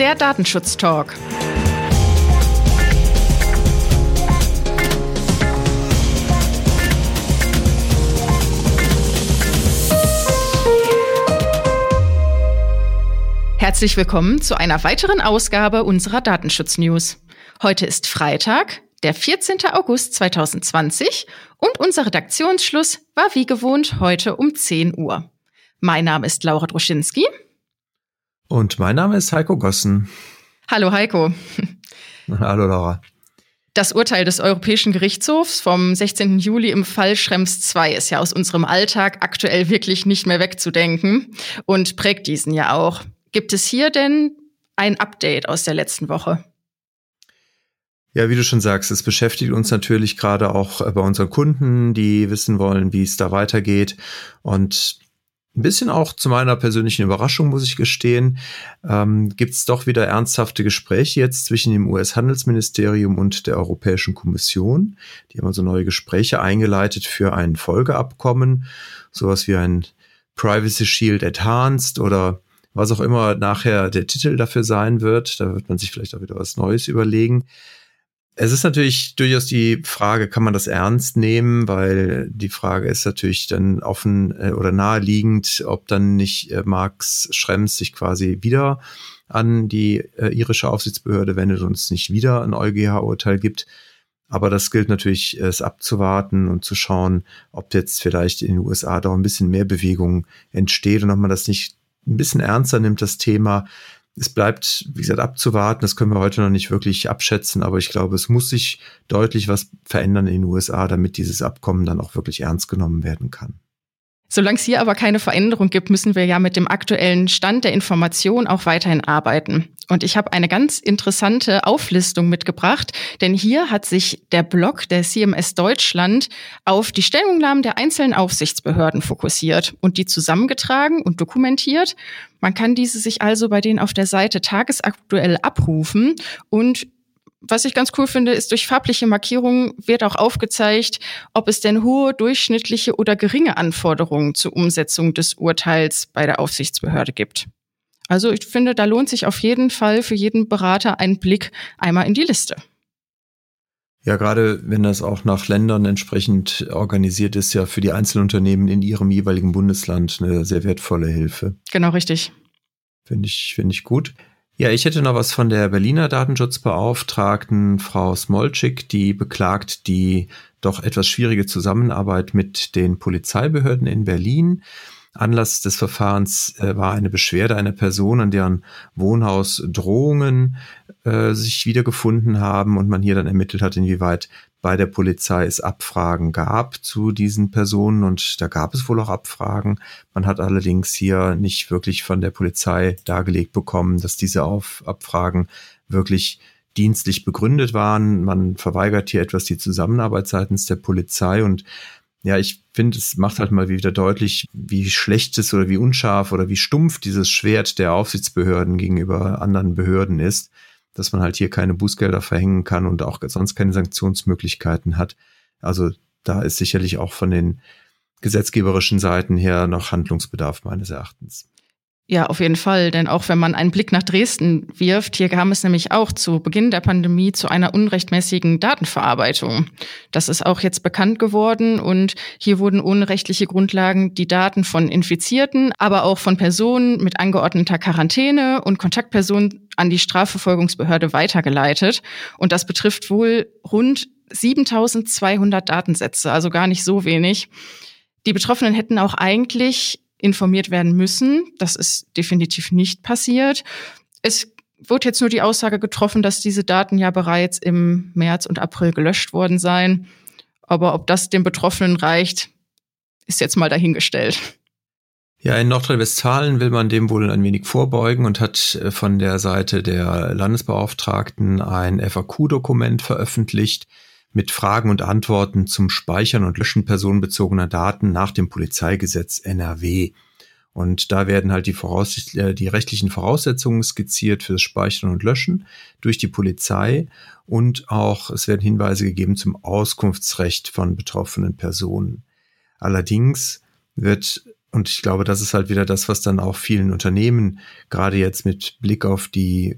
der Datenschutz-Talk. Herzlich willkommen zu einer weiteren Ausgabe unserer Datenschutz-News. Heute ist Freitag, der 14. August 2020 und unser Redaktionsschluss war wie gewohnt heute um 10 Uhr. Mein Name ist Laura Droschinski. Und mein Name ist Heiko Gossen. Hallo Heiko. Hallo Laura. Das Urteil des Europäischen Gerichtshofs vom 16. Juli im Fall Schrems II ist ja aus unserem Alltag aktuell wirklich nicht mehr wegzudenken und prägt diesen ja auch. Gibt es hier denn ein Update aus der letzten Woche? Ja, wie du schon sagst, es beschäftigt uns natürlich gerade auch bei unseren Kunden, die wissen wollen, wie es da weitergeht. Und ein bisschen auch zu meiner persönlichen Überraschung, muss ich gestehen, ähm, gibt es doch wieder ernsthafte Gespräche jetzt zwischen dem US-Handelsministerium und der Europäischen Kommission. Die haben also neue Gespräche eingeleitet für ein Folgeabkommen, sowas wie ein Privacy Shield Enhanced oder was auch immer nachher der Titel dafür sein wird. Da wird man sich vielleicht auch wieder was Neues überlegen. Es ist natürlich durchaus die Frage, kann man das ernst nehmen, weil die Frage ist natürlich dann offen äh, oder naheliegend, ob dann nicht äh, Max Schrems sich quasi wieder an die äh, irische Aufsichtsbehörde wendet und es nicht wieder ein EuGH-Urteil gibt. Aber das gilt natürlich, es abzuwarten und zu schauen, ob jetzt vielleicht in den USA doch ein bisschen mehr Bewegung entsteht und ob man das nicht ein bisschen ernster nimmt, das Thema. Es bleibt, wie gesagt, abzuwarten. Das können wir heute noch nicht wirklich abschätzen, aber ich glaube, es muss sich deutlich was verändern in den USA, damit dieses Abkommen dann auch wirklich ernst genommen werden kann. Solange es hier aber keine Veränderung gibt, müssen wir ja mit dem aktuellen Stand der Information auch weiterhin arbeiten. Und ich habe eine ganz interessante Auflistung mitgebracht, denn hier hat sich der Blog der CMS Deutschland auf die Stellungnahmen der einzelnen Aufsichtsbehörden fokussiert und die zusammengetragen und dokumentiert. Man kann diese sich also bei denen auf der Seite tagesaktuell abrufen und was ich ganz cool finde, ist durch farbliche Markierungen wird auch aufgezeigt, ob es denn hohe, durchschnittliche oder geringe Anforderungen zur Umsetzung des Urteils bei der Aufsichtsbehörde gibt. Also ich finde, da lohnt sich auf jeden Fall für jeden Berater ein Blick einmal in die Liste. Ja, gerade wenn das auch nach Ländern entsprechend organisiert ist, ja für die Einzelunternehmen in ihrem jeweiligen Bundesland eine sehr wertvolle Hilfe. Genau, richtig. Finde ich, finde ich gut. Ja, ich hätte noch was von der Berliner Datenschutzbeauftragten Frau Smolczyk, die beklagt die doch etwas schwierige Zusammenarbeit mit den Polizeibehörden in Berlin. Anlass des Verfahrens äh, war eine Beschwerde einer Person, an deren Wohnhaus Drohungen äh, sich wiedergefunden haben und man hier dann ermittelt hat, inwieweit bei der Polizei es Abfragen gab zu diesen Personen und da gab es wohl auch Abfragen. Man hat allerdings hier nicht wirklich von der Polizei dargelegt bekommen, dass diese Auf Abfragen wirklich dienstlich begründet waren. Man verweigert hier etwas die Zusammenarbeit seitens der Polizei und ja, ich finde, es macht halt mal wieder deutlich, wie schlecht es oder wie unscharf oder wie stumpf dieses Schwert der Aufsichtsbehörden gegenüber anderen Behörden ist dass man halt hier keine Bußgelder verhängen kann und auch sonst keine Sanktionsmöglichkeiten hat. Also da ist sicherlich auch von den gesetzgeberischen Seiten her noch Handlungsbedarf meines Erachtens. Ja, auf jeden Fall. Denn auch wenn man einen Blick nach Dresden wirft, hier kam es nämlich auch zu Beginn der Pandemie zu einer unrechtmäßigen Datenverarbeitung. Das ist auch jetzt bekannt geworden und hier wurden ohne rechtliche Grundlagen die Daten von Infizierten, aber auch von Personen mit angeordneter Quarantäne und Kontaktpersonen an die Strafverfolgungsbehörde weitergeleitet. Und das betrifft wohl rund 7200 Datensätze, also gar nicht so wenig. Die Betroffenen hätten auch eigentlich informiert werden müssen. Das ist definitiv nicht passiert. Es wird jetzt nur die Aussage getroffen, dass diese Daten ja bereits im März und April gelöscht worden seien. Aber ob das den Betroffenen reicht, ist jetzt mal dahingestellt. Ja, in Nordrhein-Westfalen will man dem wohl ein wenig vorbeugen und hat äh, von der Seite der Landesbeauftragten ein FAQ-Dokument veröffentlicht, mit Fragen und Antworten zum Speichern und Löschen personenbezogener Daten nach dem Polizeigesetz NRW. Und da werden halt die, Voraussicht äh, die rechtlichen Voraussetzungen skizziert für das Speichern und Löschen durch die Polizei und auch es werden Hinweise gegeben zum Auskunftsrecht von betroffenen Personen. Allerdings wird Und ich glaube, das ist halt wieder das, was dann auch vielen Unternehmen, gerade jetzt mit Blick auf die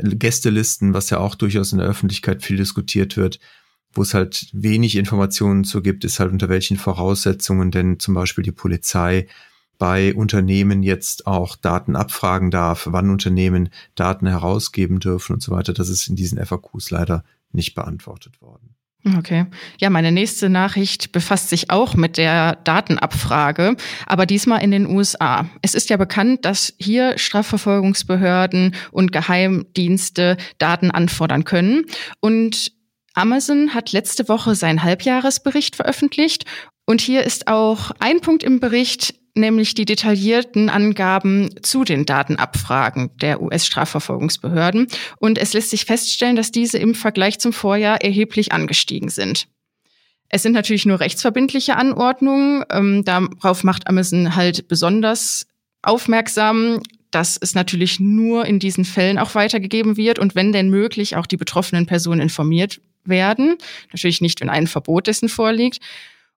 Corona-Gästelisten, was ja auch durchaus in der Öffentlichkeit viel diskutiert wird, wo es halt wenig Informationen zu gibt, ist halt unter welchen Voraussetzungen denn zum Beispiel die Polizei bei Unternehmen jetzt auch Daten abfragen darf, wann Unternehmen Daten herausgeben dürfen und so weiter. Das ist in diesen FAQs leider nicht beantwortet worden. Okay. Ja, meine nächste Nachricht befasst sich auch mit der Datenabfrage, aber diesmal in den USA. Es ist ja bekannt, dass hier Strafverfolgungsbehörden und Geheimdienste Daten anfordern können. Und Amazon hat letzte Woche seinen Halbjahresbericht veröffentlicht. Und hier ist auch ein Punkt im Bericht, nämlich die detaillierten Angaben zu den Datenabfragen der US-Strafverfolgungsbehörden. Und es lässt sich feststellen, dass diese im Vergleich zum Vorjahr erheblich angestiegen sind. Es sind natürlich nur rechtsverbindliche Anordnungen. Ähm, darauf macht Amazon halt besonders aufmerksam, dass es natürlich nur in diesen Fällen auch weitergegeben wird und wenn denn möglich auch die betroffenen Personen informiert werden. Natürlich nicht, wenn ein Verbot dessen vorliegt.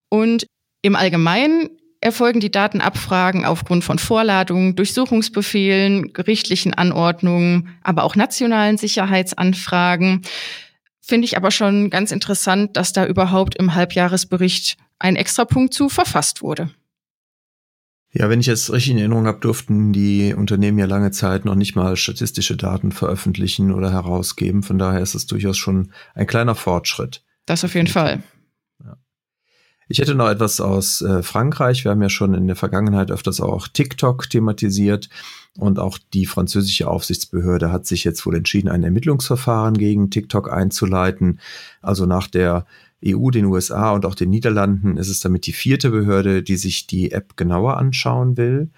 Und im Allgemeinen erfolgen die Datenabfragen aufgrund von Vorladungen, Durchsuchungsbefehlen, gerichtlichen Anordnungen, aber auch nationalen Sicherheitsanfragen. Finde ich aber schon ganz interessant, dass da überhaupt im Halbjahresbericht ein Extrapunkt zu verfasst wurde. Ja, wenn ich es richtig in Erinnerung habe, durften die Unternehmen ja lange Zeit noch nicht mal statistische Daten veröffentlichen oder herausgeben. Von daher ist es durchaus schon ein kleiner Fortschritt. Das auf jeden Fall. Ich hätte noch etwas aus äh, Frankreich. Wir haben ja schon in der Vergangenheit öfters auch TikTok thematisiert. Und auch die französische Aufsichtsbehörde hat sich jetzt wohl entschieden, ein Ermittlungsverfahren gegen TikTok einzuleiten. Also nach der EU, den USA und auch den Niederlanden ist es damit die vierte Behörde, die sich die App genauer anschauen will.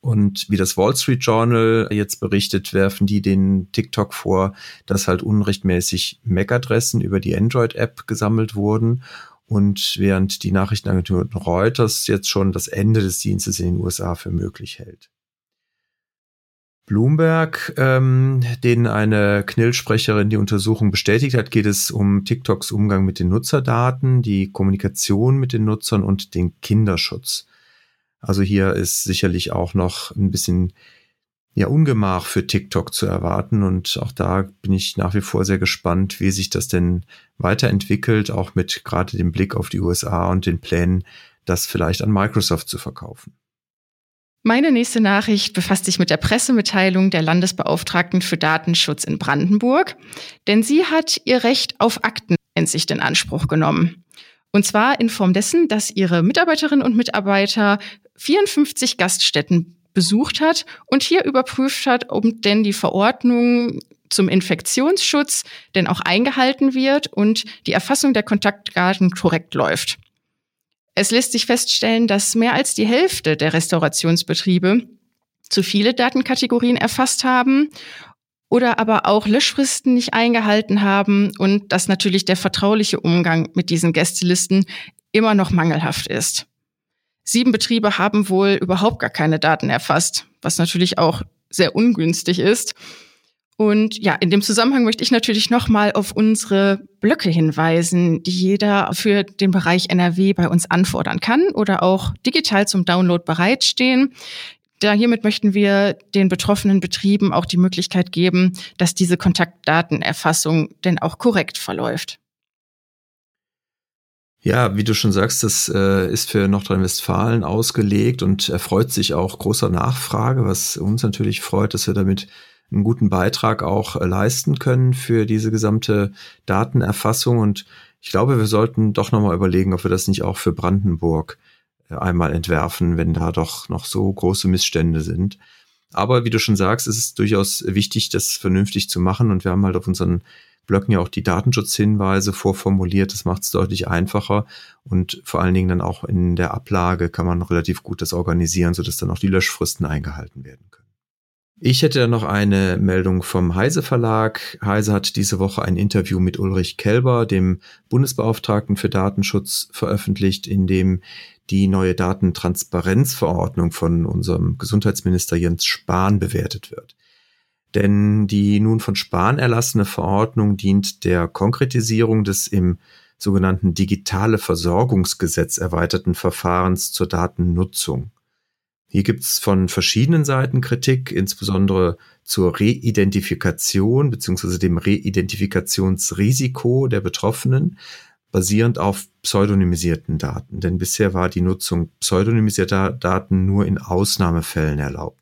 Und wie das Wall Street Journal jetzt berichtet, werfen die den TikTok vor, dass halt unrechtmäßig MAC-Adressen über die Android-App gesammelt wurden und während die Nachrichtenagentur Reuters jetzt schon das Ende des Dienstes in den USA für möglich hält. Bloomberg, ähm, denen eine Knillsprecherin die Untersuchung bestätigt hat, geht es um TikToks Umgang mit den Nutzerdaten, die Kommunikation mit den Nutzern und den Kinderschutz. Also hier ist sicherlich auch noch ein bisschen ja, Ungemach für TikTok zu erwarten. Und auch da bin ich nach wie vor sehr gespannt, wie sich das denn weiterentwickelt, auch mit gerade dem Blick auf die USA und den Plänen, das vielleicht an Microsoft zu verkaufen. Meine nächste Nachricht befasst sich mit der Pressemitteilung der Landesbeauftragten für Datenschutz in Brandenburg, denn sie hat ihr Recht auf Akteneinsicht in Anspruch genommen. Und zwar in Form dessen, dass ihre Mitarbeiterinnen und Mitarbeiter 54 Gaststätten besucht hat und hier überprüft hat, ob denn die Verordnung zum Infektionsschutz denn auch eingehalten wird und die Erfassung der Kontaktdaten korrekt läuft. Es lässt sich feststellen, dass mehr als die Hälfte der Restaurationsbetriebe zu viele Datenkategorien erfasst haben oder aber auch Löschfristen nicht eingehalten haben und dass natürlich der vertrauliche Umgang mit diesen Gästelisten immer noch mangelhaft ist. Sieben Betriebe haben wohl überhaupt gar keine Daten erfasst, was natürlich auch sehr ungünstig ist. Und ja, in dem Zusammenhang möchte ich natürlich nochmal auf unsere Blöcke hinweisen, die jeder für den Bereich NRW bei uns anfordern kann oder auch digital zum Download bereitstehen. Da hiermit möchten wir den betroffenen Betrieben auch die Möglichkeit geben, dass diese Kontaktdatenerfassung denn auch korrekt verläuft. Ja, wie du schon sagst, das äh, ist für Nordrhein-Westfalen ausgelegt und erfreut sich auch großer Nachfrage, was uns natürlich freut, dass wir damit einen guten Beitrag auch äh, leisten können für diese gesamte Datenerfassung. Und ich glaube, wir sollten doch nochmal überlegen, ob wir das nicht auch für Brandenburg äh, einmal entwerfen, wenn da doch noch so große Missstände sind. Aber wie du schon sagst, ist es durchaus wichtig, das vernünftig zu machen. Und wir haben halt auf unseren Blöcken ja auch die Datenschutzhinweise vorformuliert. Das macht es deutlich einfacher und vor allen Dingen dann auch in der Ablage kann man relativ gut das organisieren, sodass dann auch die Löschfristen eingehalten werden können. Ich hätte noch eine Meldung vom Heise Verlag. Heise hat diese Woche ein Interview mit Ulrich Kelber, dem Bundesbeauftragten für Datenschutz, veröffentlicht, in dem die neue Datentransparenzverordnung von unserem Gesundheitsminister Jens Spahn bewertet wird. Denn die nun von Spahn erlassene Verordnung dient der Konkretisierung des im sogenannten digitale Versorgungsgesetz erweiterten Verfahrens zur Datennutzung. Hier gibt es von verschiedenen Seiten Kritik, insbesondere zur Reidentifikation bzw. dem Reidentifikationsrisiko der Betroffenen, basierend auf pseudonymisierten Daten. Denn bisher war die Nutzung pseudonymisierter Daten nur in Ausnahmefällen erlaubt.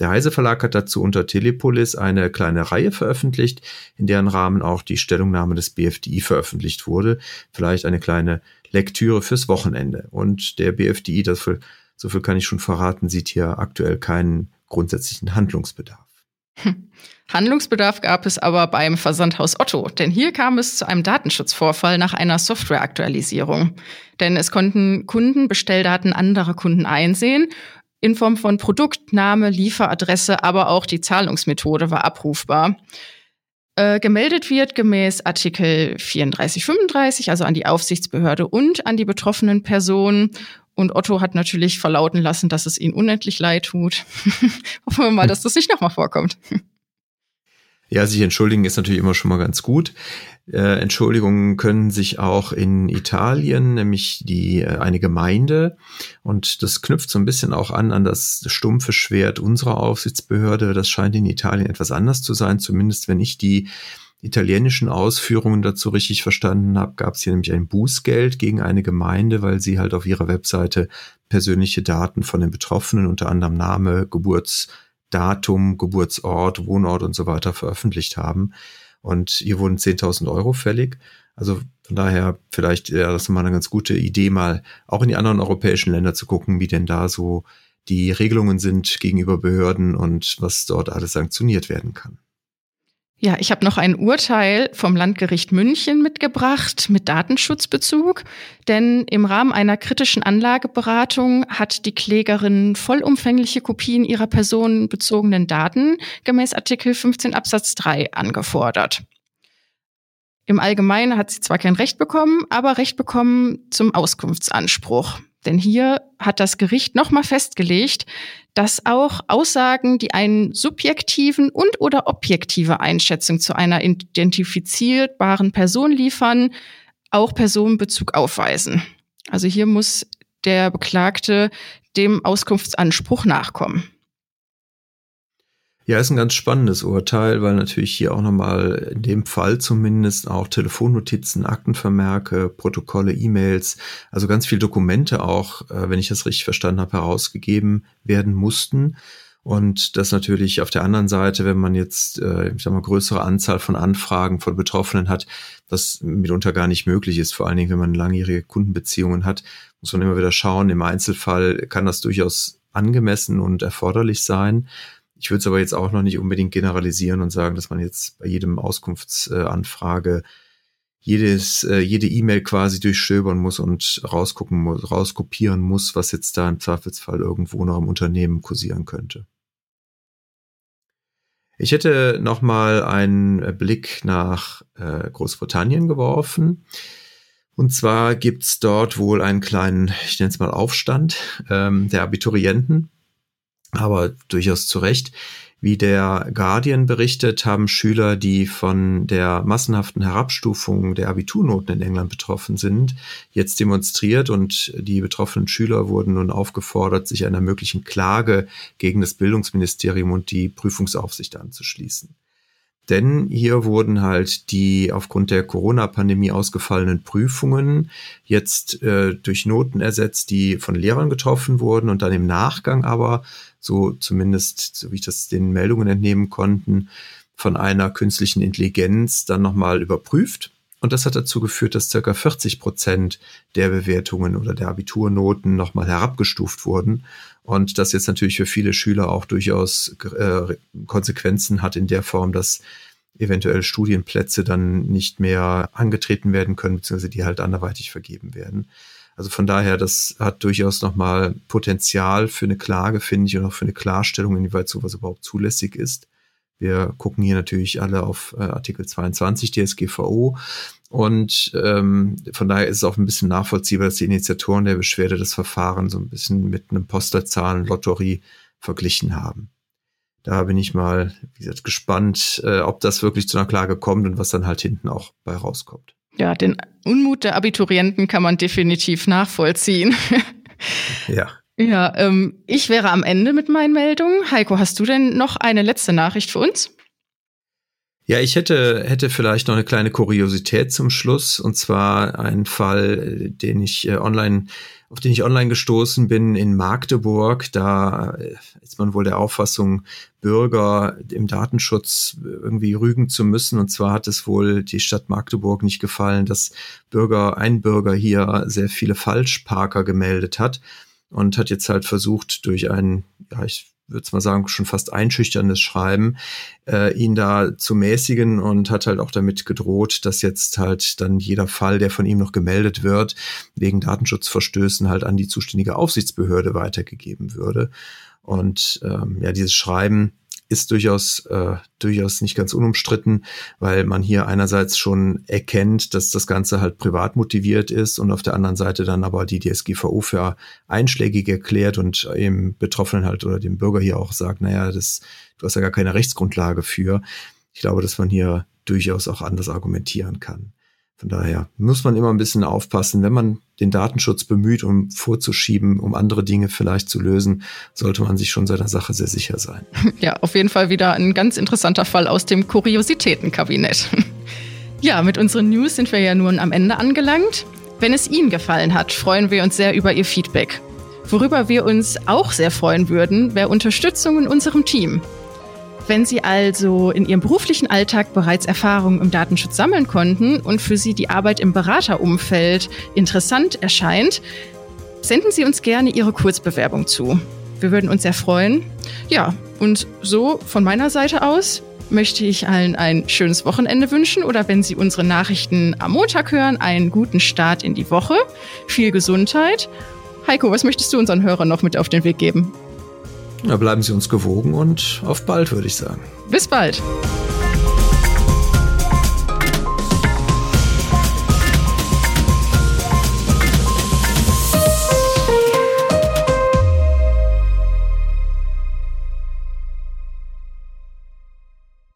Der Heise Verlag hat dazu unter Telepolis eine kleine Reihe veröffentlicht, in deren Rahmen auch die Stellungnahme des BFDI veröffentlicht wurde. Vielleicht eine kleine Lektüre fürs Wochenende. Und der BFDI, dafür so viel kann ich schon verraten, sieht hier aktuell keinen grundsätzlichen Handlungsbedarf. Hm. Handlungsbedarf gab es aber beim Versandhaus Otto, denn hier kam es zu einem Datenschutzvorfall nach einer Softwareaktualisierung. Denn es konnten Kunden Bestelldaten anderer Kunden einsehen in Form von Produktname, Lieferadresse, aber auch die Zahlungsmethode war abrufbar. Äh, gemeldet wird gemäß Artikel 3435, also an die Aufsichtsbehörde und an die betroffenen Personen. Und Otto hat natürlich verlauten lassen, dass es ihm unendlich leid tut. Hoffen wir mal, dass das nicht nochmal vorkommt. Ja, sich entschuldigen ist natürlich immer schon mal ganz gut. Äh, Entschuldigungen können sich auch in Italien, nämlich die äh, eine Gemeinde, und das knüpft so ein bisschen auch an an das stumpfe Schwert unserer Aufsichtsbehörde. Das scheint in Italien etwas anders zu sein, zumindest wenn ich die italienischen Ausführungen dazu richtig verstanden habe, gab es hier nämlich ein Bußgeld gegen eine Gemeinde, weil sie halt auf ihrer Webseite persönliche Daten von den Betroffenen, unter anderem Name, Geburtsdatum, Geburtsort, Wohnort und so weiter veröffentlicht haben. Und hier wurden 10.000 Euro fällig. Also von daher vielleicht ja, das ist mal eine ganz gute Idee, mal auch in die anderen europäischen Länder zu gucken, wie denn da so die Regelungen sind gegenüber Behörden und was dort alles sanktioniert werden kann. Ja, ich habe noch ein Urteil vom Landgericht München mitgebracht mit Datenschutzbezug, denn im Rahmen einer kritischen Anlageberatung hat die Klägerin vollumfängliche Kopien ihrer personenbezogenen Daten gemäß Artikel 15 Absatz 3 angefordert. Im Allgemeinen hat sie zwar kein Recht bekommen, aber Recht bekommen zum Auskunftsanspruch. Denn hier hat das Gericht nochmal festgelegt, dass auch Aussagen, die einen subjektiven und oder objektive Einschätzung zu einer identifizierbaren Person liefern, auch Personenbezug aufweisen. Also hier muss der Beklagte dem Auskunftsanspruch nachkommen. Ja, ist ein ganz spannendes Urteil, weil natürlich hier auch nochmal in dem Fall zumindest auch Telefonnotizen, Aktenvermerke, Protokolle, E-Mails, also ganz viele Dokumente auch, äh, wenn ich das richtig verstanden habe, herausgegeben werden mussten. Und das natürlich auf der anderen Seite, wenn man jetzt, äh, ich sag mal, größere Anzahl von Anfragen von Betroffenen hat, das mitunter gar nicht möglich ist. Vor allen Dingen, wenn man langjährige Kundenbeziehungen hat, muss man immer wieder schauen. Im Einzelfall kann das durchaus angemessen und erforderlich sein. Ich würde es aber jetzt auch noch nicht unbedingt generalisieren und sagen, dass man jetzt bei jedem Auskunftsanfrage jedes, äh, jede E-Mail quasi durchstöbern muss und rausgucken muss, rauskopieren muss, was jetzt da im Zweifelsfall irgendwo noch im Unternehmen kursieren könnte. Ich hätte noch mal einen Blick nach äh, Großbritannien geworfen. Und zwar gibt's dort wohl einen kleinen, ich nenne es mal Aufstand ähm, der Abiturienten aber durchaus zu Recht. Wie der Guardian berichtet, haben Schüler, die von der massenhaften Herabstufung der Abiturnoten in England betroffen sind, jetzt demonstriert und die betroffenen Schüler wurden nun aufgefordert, sich einer möglichen Klage gegen das Bildungsministerium und die Prüfungsaufsicht anzuschließen. Denn hier wurden halt die aufgrund der Corona-Pandemie ausgefallenen Prüfungen jetzt äh, durch Noten ersetzt, die von Lehrern getroffen wurden und dann im Nachgang aber so zumindest, so wie ich das den Meldungen entnehmen konnten, von einer künstlichen Intelligenz dann nochmal überprüft. Und das hat dazu geführt, dass circa 40 Prozent der Bewertungen oder der Abiturnoten nochmal herabgestuft wurden. Und das jetzt natürlich für viele Schüler auch durchaus äh, Konsequenzen hat in der Form, dass eventuell Studienplätze dann nicht mehr angetreten werden können, beziehungsweise die halt anderweitig vergeben werden. Also von daher, das hat durchaus nochmal Potenzial für eine Klage, finde ich, und auch für eine Klarstellung, inwieweit sowas überhaupt zulässig ist. Wir gucken hier natürlich alle auf äh, Artikel 22 DSGVO und ähm, von daher ist es auch ein bisschen nachvollziehbar, dass die Initiatoren der Beschwerde das Verfahren so ein bisschen mit einem Postleitzahlen-Lotterie verglichen haben. Da bin ich mal, wie gesagt, gespannt, äh, ob das wirklich zu einer Klage kommt und was dann halt hinten auch bei rauskommt. Ja, den Unmut der Abiturienten kann man definitiv nachvollziehen. ja. Ja, ähm, ich wäre am Ende mit meinen Meldungen. Heiko, hast du denn noch eine letzte Nachricht für uns? Ja, ich hätte, hätte vielleicht noch eine kleine Kuriosität zum Schluss, und zwar einen Fall, den ich äh, online, auf den ich online gestoßen bin in Magdeburg. Da äh, ist man wohl der Auffassung, Bürger im Datenschutz irgendwie rügen zu müssen. Und zwar hat es wohl die Stadt Magdeburg nicht gefallen, dass Bürger, ein Bürger hier sehr viele Falschparker gemeldet hat und hat jetzt halt versucht, durch einen, ja, ich würde es mal sagen, schon fast einschüchterndes Schreiben, äh, ihn da zu mäßigen und hat halt auch damit gedroht, dass jetzt halt dann jeder Fall, der von ihm noch gemeldet wird, wegen Datenschutzverstößen halt an die zuständige Aufsichtsbehörde weitergegeben würde. Und ähm, ja, dieses Schreiben ist durchaus, äh, durchaus nicht ganz unumstritten, weil man hier einerseits schon erkennt, dass das Ganze halt privat motiviert ist und auf der anderen Seite dann aber die DSGVO für einschlägig erklärt und dem Betroffenen halt oder dem Bürger hier auch sagt, naja, das, du hast ja gar keine Rechtsgrundlage für. Ich glaube, dass man hier durchaus auch anders argumentieren kann. Von daher muss man immer ein bisschen aufpassen, wenn man den Datenschutz bemüht, um vorzuschieben, um andere Dinge vielleicht zu lösen, sollte man sich schon seiner Sache sehr sicher sein. Ja, auf jeden Fall wieder ein ganz interessanter Fall aus dem Kuriositätenkabinett. Ja, mit unseren News sind wir ja nun am Ende angelangt. Wenn es Ihnen gefallen hat, freuen wir uns sehr über Ihr Feedback. Worüber wir uns auch sehr freuen würden, wäre Unterstützung in unserem Team. Wenn Sie also in Ihrem beruflichen Alltag bereits Erfahrungen im Datenschutz sammeln konnten und für Sie die Arbeit im Beraterumfeld interessant erscheint, senden Sie uns gerne Ihre Kurzbewerbung zu. Wir würden uns sehr freuen. Ja, und so von meiner Seite aus möchte ich allen ein schönes Wochenende wünschen oder wenn Sie unsere Nachrichten am Montag hören, einen guten Start in die Woche, viel Gesundheit. Heiko, was möchtest du unseren Hörern noch mit auf den Weg geben? Ja, bleiben Sie uns gewogen und auf bald, würde ich sagen. Bis bald.